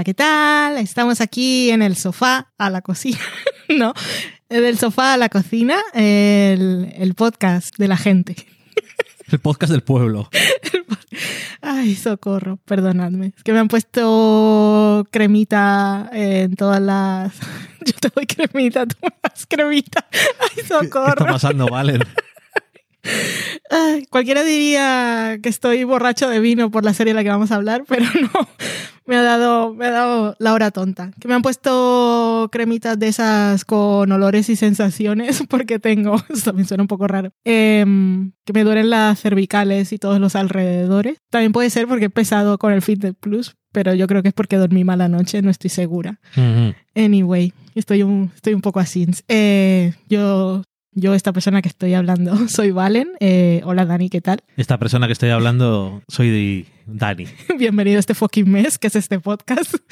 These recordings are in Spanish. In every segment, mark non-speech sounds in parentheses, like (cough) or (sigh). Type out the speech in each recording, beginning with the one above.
Hola, ¿qué tal? Estamos aquí en el sofá a la cocina, (laughs) ¿no? Del sofá a la cocina, el, el podcast de la gente. El podcast del pueblo. Ay, socorro, perdonadme. Es que me han puesto cremita en todas las... (laughs) Yo te doy cremita, tú me das cremita. Ay, ¿Qué socorro. está pasando, Valen? Ay, cualquiera diría que estoy borracho de vino por la serie de la que vamos a hablar, pero (laughs) no. Me ha dado, me ha dado la hora tonta. Que me han puesto cremitas de esas con olores y sensaciones (laughs) porque tengo, (laughs) eso también suena un poco raro, em, que me duelen las cervicales y todos los alrededores. También puede ser porque he pesado con el Fitness Plus, pero yo creo que es porque dormí mala noche, no estoy segura. Anyway, estoy un, estoy un poco así. Eh, yo, yo, esta persona que estoy hablando, (laughs) soy Valen. Eh, hola Dani, ¿qué tal? Esta persona que estoy hablando soy de Dani. (laughs) Bienvenido a este fucking mes, que es este podcast. (laughs)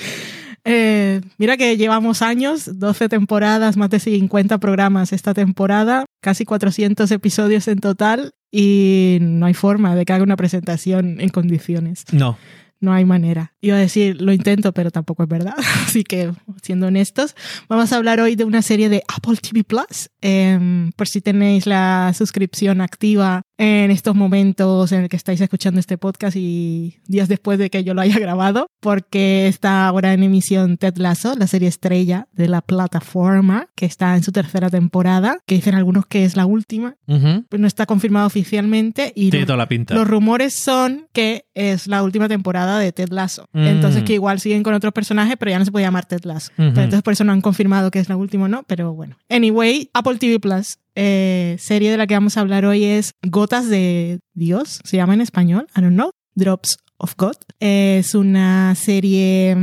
Eh, mira que llevamos años, 12 temporadas, más de 50 programas esta temporada, casi 400 episodios en total y no hay forma de que haga una presentación en condiciones. No. No hay manera. Iba a decir, lo intento, pero tampoco es verdad. (laughs) Así que, siendo honestos, vamos a hablar hoy de una serie de Apple TV Plus. Em, por si tenéis la suscripción activa en estos momentos en el que estáis escuchando este podcast y días después de que yo lo haya grabado, porque está ahora en emisión Ted Lasso, la serie estrella de la plataforma, que está en su tercera temporada, que dicen algunos que es la última, Ujú. pues no está confirmado oficialmente y Tiene toda la pinta. los rumores son que es la última temporada de Ted Lasso. Mm. Entonces que igual siguen con otros personajes, pero ya no se puede llamar Ted Lasso. Pero entonces por eso no han confirmado que es la última o no, pero bueno. Anyway, Apple TV Plus, eh, serie de la que vamos a hablar hoy es Gotas de Dios, se llama en español, I don't know, Drops of God. Es una serie...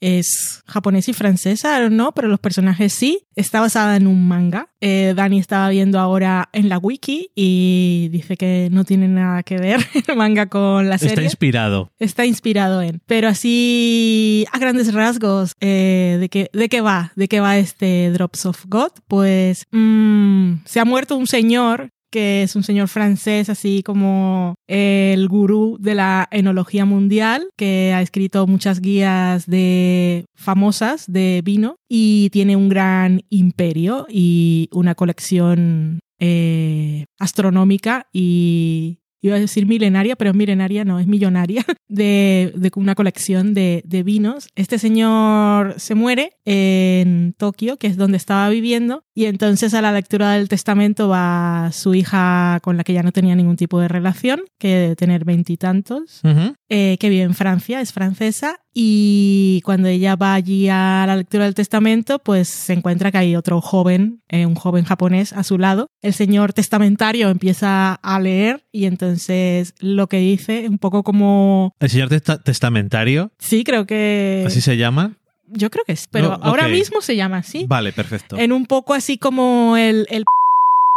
es japonesa y francesa, know, pero los personajes sí. Está basada en un manga. Eh, Dani estaba viendo ahora en la wiki y dice que no tiene nada que ver (laughs) el manga con la Está serie. inspirado. Está inspirado en. Pero así, a grandes rasgos, eh, ¿de, qué, ¿de qué va? ¿De qué va este Drops of God? Pues mm, se ha muerto un señor que es un señor francés, así como el gurú de la enología mundial, que ha escrito muchas guías de famosas de vino y tiene un gran imperio y una colección eh, astronómica y iba a decir milenaria, pero es milenaria, no, es millonaria, (laughs) de, de una colección de, de vinos. Este señor se muere en Tokio, que es donde estaba viviendo, y entonces a la lectura del testamento va su hija con la que ya no tenía ningún tipo de relación, que debe tener veintitantos, Ujú. Eh, que vive en Francia, es francesa, y cuando ella va allí a la lectura del testamento, pues se encuentra que hay otro joven, eh, un joven japonés a su lado. El señor testamentario empieza a leer y entonces lo que dice, un poco como... El señor testa- testamentario, Sí, creo que... así se llama. Yo creo que es, pero No, ahora mismo se llama así. Vale, perfecto. En un poco así como el... el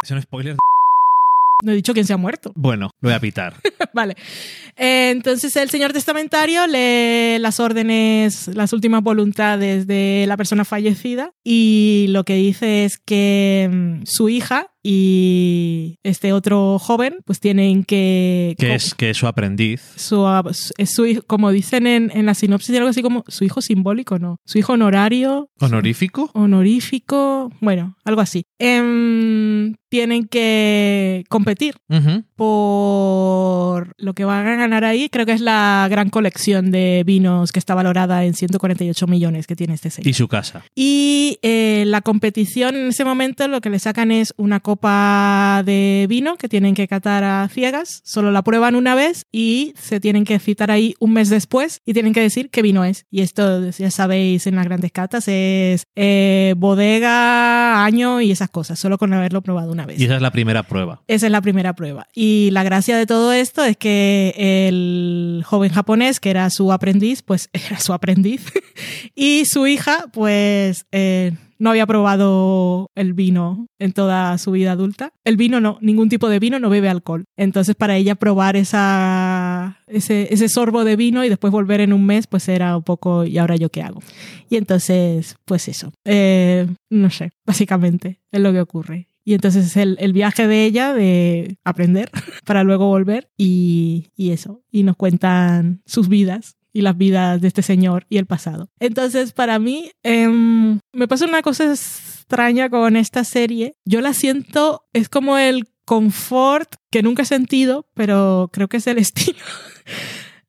Es un spoiler. No he dicho quién se ha muerto. (laughs) Bueno, lo voy a pitar. (laughs) vale. Eh, entonces el señor testamentario lee las órdenes, las últimas voluntades de la persona fallecida y lo que dice es que mm, su hija y este otro joven, pues tienen que... Que es, que es su aprendiz. Su, es su hijo, como dicen en, en la sinopsis, algo así como su hijo simbólico, ¿no? Su hijo honorario. ¿Honorífico? Honorífico, bueno, algo así. Em, tienen que competir por lo que van a ganar ahí. Creo que es la gran colección de vinos que está valorada en 148 millones que tiene este sello. Y su casa. Y eh, la competición en ese momento lo que le sacan es una copa de vino que tienen que catar a ciegas. Solo la prueban una vez y se tienen que citar ahí un mes después y tienen que decir qué vino es. Y esto, ya sabéis, en las grandes catas es eh, bodega, año y esas cosas, solo con haberlo probado una vez. Y esa es la primera prueba. Esa es la primera prueba. Y la gracia de todo esto es que el joven japonés, que era su aprendiz, pues (laughs) era su aprendiz. (laughs) y su hija, pues eh, no había probado el vino en toda su vida adulta. El vino no, ningún tipo de vino no bebe alcohol. Entonces para ella probar esa, ese, ese sorbo de vino y después volver en un mes, pues era un poco, ¿y ahora yo qué hago? Y entonces, pues eso. Eh, no sé, básicamente es lo que ocurre. Y entonces es el, el viaje de ella de aprender (laughs) para luego volver y, y eso. Y nos cuentan sus vidas y las vidas de este señor y el pasado. Entonces, para mí, em, me pasa una cosa extraña con esta serie. Yo la siento, es como el confort que nunca he sentido, pero creo que es el (laughs) estilo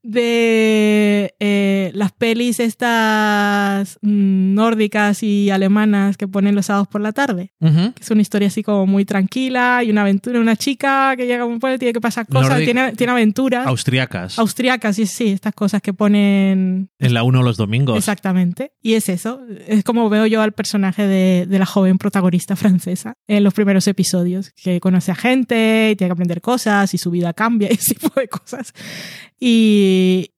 de eh, las pelis estas mm, nórdicas y alemanas que ponen los sábados por la tarde. Ujú. Que es una historia así como muy tranquila y una aventura, una chica que llega a un pueblo, tiene que pasar cosas, tiene, tiene aventuras. Austriacas. Austriacas, sí, sí, estas cosas que ponen en la 1 los domingos. Exactamente. Y es eso. Es como veo yo al personaje de, de la joven protagonista francesa en los primeros episodios, que conoce a gente y tiene que aprender cosas y su vida cambia (laughs) y ese tipo de cosas. Y,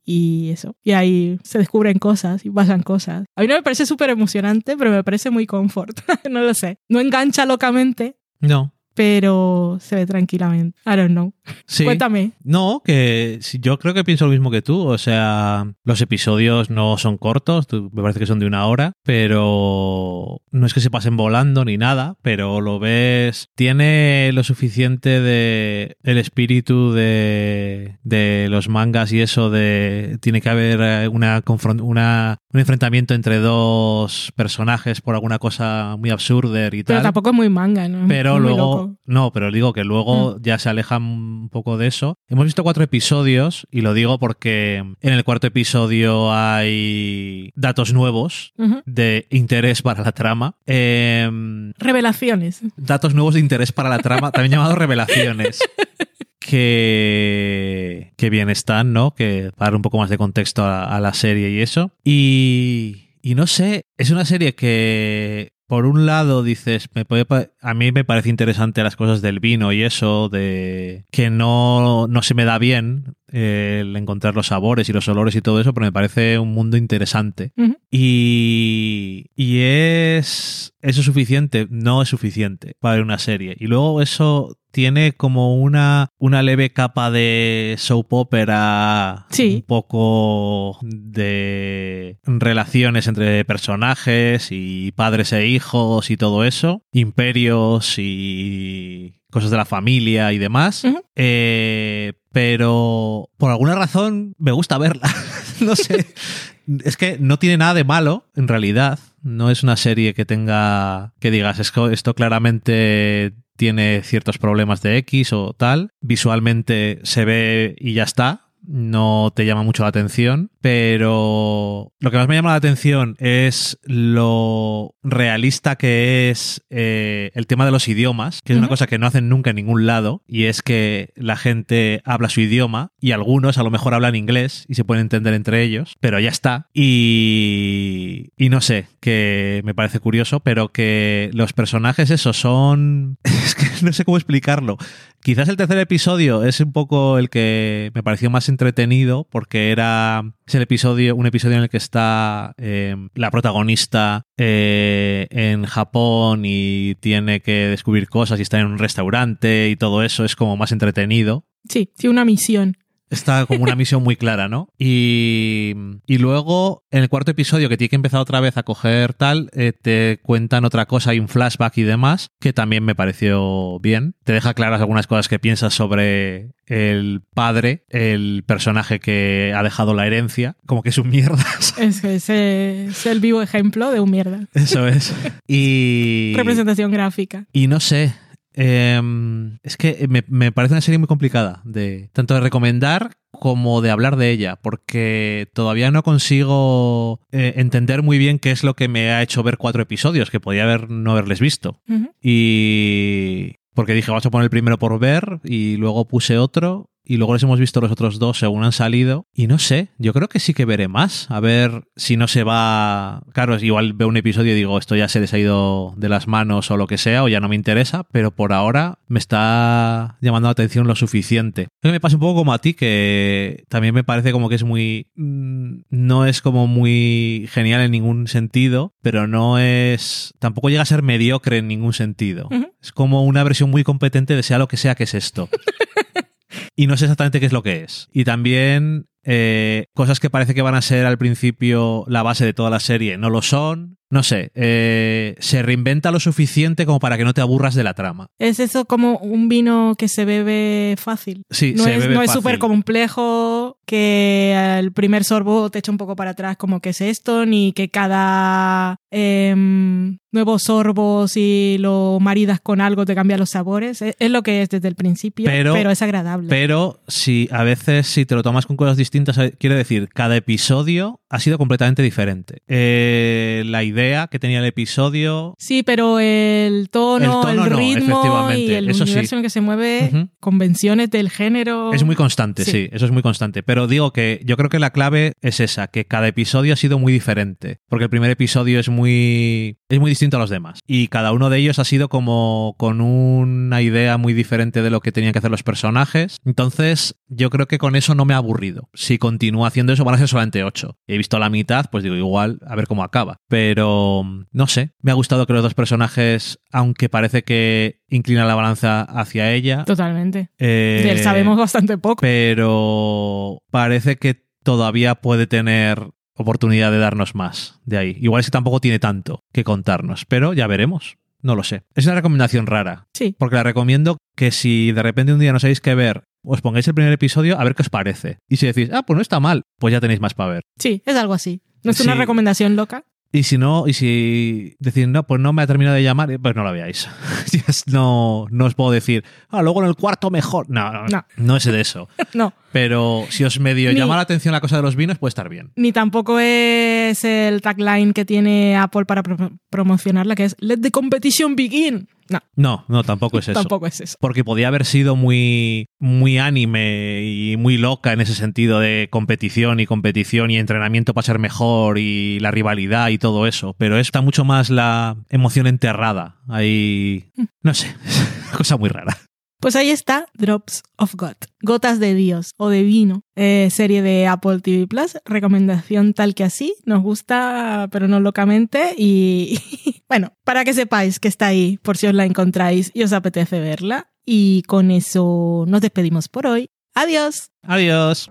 y eso. Y ahí se descubren cosas y pasan cosas. A mí no me parece súper emocionante, pero me parece muy confort. (laughs) no lo sé. No engancha locamente, No. pero se ve tranquilamente. I don't know. Sí. Cuéntame. No, que yo creo que pienso lo mismo que tú. O sea, los episodios no son cortos, me parece que son de una hora, pero no es que se pasen volando ni nada, pero lo ves. Tiene lo suficiente de el espíritu de, de los mangas y eso de. Tiene que haber eh, una, una un enfrentamiento entre dos personajes por alguna cosa muy absurda y Pero tal. tampoco es muy manga, ¿no? Pero muy luego, loco. Mm. no, pero digo que luego ya se alejan un poco de eso. Hemos visto cuatro episodios y lo digo porque en el cuarto episodio hay datos nuevos de interés para la trama. Em, Revelaciones. datos nuevos de interés para la trama, también llamados revelaciones. (laughs) Que, que bien están, ¿no? Que para dar un poco más de contexto a, a la serie y eso. Y, y no sé, es una serie que por un lado dices, me puede a mí me parece interesante las cosas del vino y eso, de que no, no se me da bien el encontrar los sabores y los olores y todo eso, pero me parece un mundo interesante. Y, y es eso suficiente, no es suficiente para una serie. Y luego eso tiene como una, una leve capa de soap opera, Sí. un poco de relaciones entre personajes y padres e hijos y todo eso, imperios y cosas de la familia y demás. Eh, pero por alguna razón me gusta verla. (laughs) no sé. Es que no tiene nada de malo, en realidad. No es una serie que tenga. que digas, "Esco- esto claramente tiene ciertos problemas de X o tal. Visualmente se ve y ya está. No te llama mucho la atención, pero lo que más me llama la atención es lo realista que es eh, el tema de los idiomas, que es una cosa que no hacen nunca en ningún lado, y es que la gente habla su idioma y algunos a lo mejor hablan inglés y se pueden entender entre ellos, pero ya está. Y, y no sé, que me parece curioso, pero que los personajes esos son... (laughs) Es que no sé cómo explicarlo. Quizás el tercer episodio es un poco el que me pareció más entretenido porque era es el episodio un episodio en el que está eh, la protagonista eh, en Japón y tiene que descubrir cosas y está en un restaurante y todo eso es como más entretenido Sí, sí, una misión. Está como una misión muy clara, ¿no? Y, y luego, en el cuarto episodio, que tiene que empezar otra vez a coger tal, eh, te cuentan otra cosa, hay un flashback y demás, que también me pareció bien. Te deja claras algunas cosas que piensas sobre el padre, el personaje que ha dejado la herencia, como que es un mierda. (laughs) Es, es, es el vivo ejemplo de un mierda. Eso es. Y. (laughs) Representación gráfica. Y no sé. Eh, es que me, me parece una serie muy complicada de tanto de recomendar como de hablar de ella, porque todavía no consigo eh, entender muy bien qué es lo que me ha hecho ver cuatro episodios, que podía haber no haberles visto. Y porque dije, vamos a poner el primero por ver, y luego puse otro, y luego les hemos visto los otros dos según han salido. Y no sé, yo creo que sí que veré más. A ver si no se va. Claro, igual veo un episodio y digo, esto ya se les ha ido de las manos o lo que sea, o ya no me interesa, pero por ahora me está llamando la atención lo suficiente. Creo que me pasa un poco como a ti, que también me parece como que es muy. mm, No es como muy genial en ningún sentido, pero no es. Tampoco llega a ser mediocre en ningún sentido. Es como una versión muy competente de sea lo que sea que es esto. (laughs) y no sé exactamente qué es lo que es. Y también eh, cosas que parece que van a ser al principio la base de toda la serie no lo son. No sé, eh, se reinventa lo suficiente como para que no te aburras de la trama. Es eso como un vino que se bebe fácil. Sí, No se es, bebe no es súper complejo, que al primer sorbo te echa un poco para atrás como que es esto, ni que cada em, nuevo sorbo, si lo maridas con algo, te cambia los sabores. Es, es lo que es desde el principio, Pero- pero, es agradable. Pero si a veces si te lo tomas con cosas distintas, eh, quiere decir, cada episodio ha sido completamente diferente. Eh, la idea que tenía el episodio Sí, pero el tono, El tono ritmo y el eso sí. universo en el que se mueve, convenciones del género. Es muy constante, sí. Sí. eso es muy constante. Pero digo que yo creo que la clave es esa, que cada episodio ha sido muy diferente. Porque el primer episodio es muy. es muy distinto a los demás. Y cada uno de ellos ha sido como con una idea muy diferente de lo que tenían que hacer los personajes. Entonces, yo creo que con eso no me ha aburrido. Si continúa haciendo eso, van a ser solamente ocho. He visto la mitad, pues digo, igual, a ver cómo acaba. Pero no sé. Me ha gustado que los dos personajes, aunque parece que inclina la balanza hacia ella. Totalmente. eh, De él sabemos bastante poco. pero parece que todavía puede tener oportunidad de darnos más de ahí. Igual es que tampoco tiene tanto que contarnos, pero ya veremos. No lo sé. Es una recomendación rara, Sí. porque la recomiendo que si de repente un día no sabéis qué ver, os pongáis el primer episodio a ver qué os parece. Y si decís, ah, pues no está mal, pues ya tenéis más para ver. Sí, es algo así. No es una recomendación loca. Y si no, y si decís, no, pues no me ha terminado de llamar, pues no la veáis. (laughs) no, no os puedo decir, ah, luego en el cuarto mejor. No, no, no, No. no es de eso. (laughs) No, Pero si os medio Ni- llama la atención la cosa de los vinos, puede estar bien. ni tampoco es el tagline que tiene Apple para pro- promocionarla, que es Let the competition begin. No, No, no, tampoco es eso. tampoco es eso. Porque podía haber sido muy, muy anime y muy loca en ese sentido de competición y competición y entrenamiento para ser mejor y la rivalidad y todo eso. Pero está mucho más la emoción enterrada. Ahí. No sé. (laughs) Cosa muy rara. Pues ahí está Drops of God, Gotas de Dios o de Vino, eh, serie de Apple TV Plus, recomendación tal que así, nos gusta pero no locamente y (laughs) bueno, para que sepáis que está ahí por si os la encontráis y os apetece verla y con eso nos despedimos por hoy. Adiós. Adiós.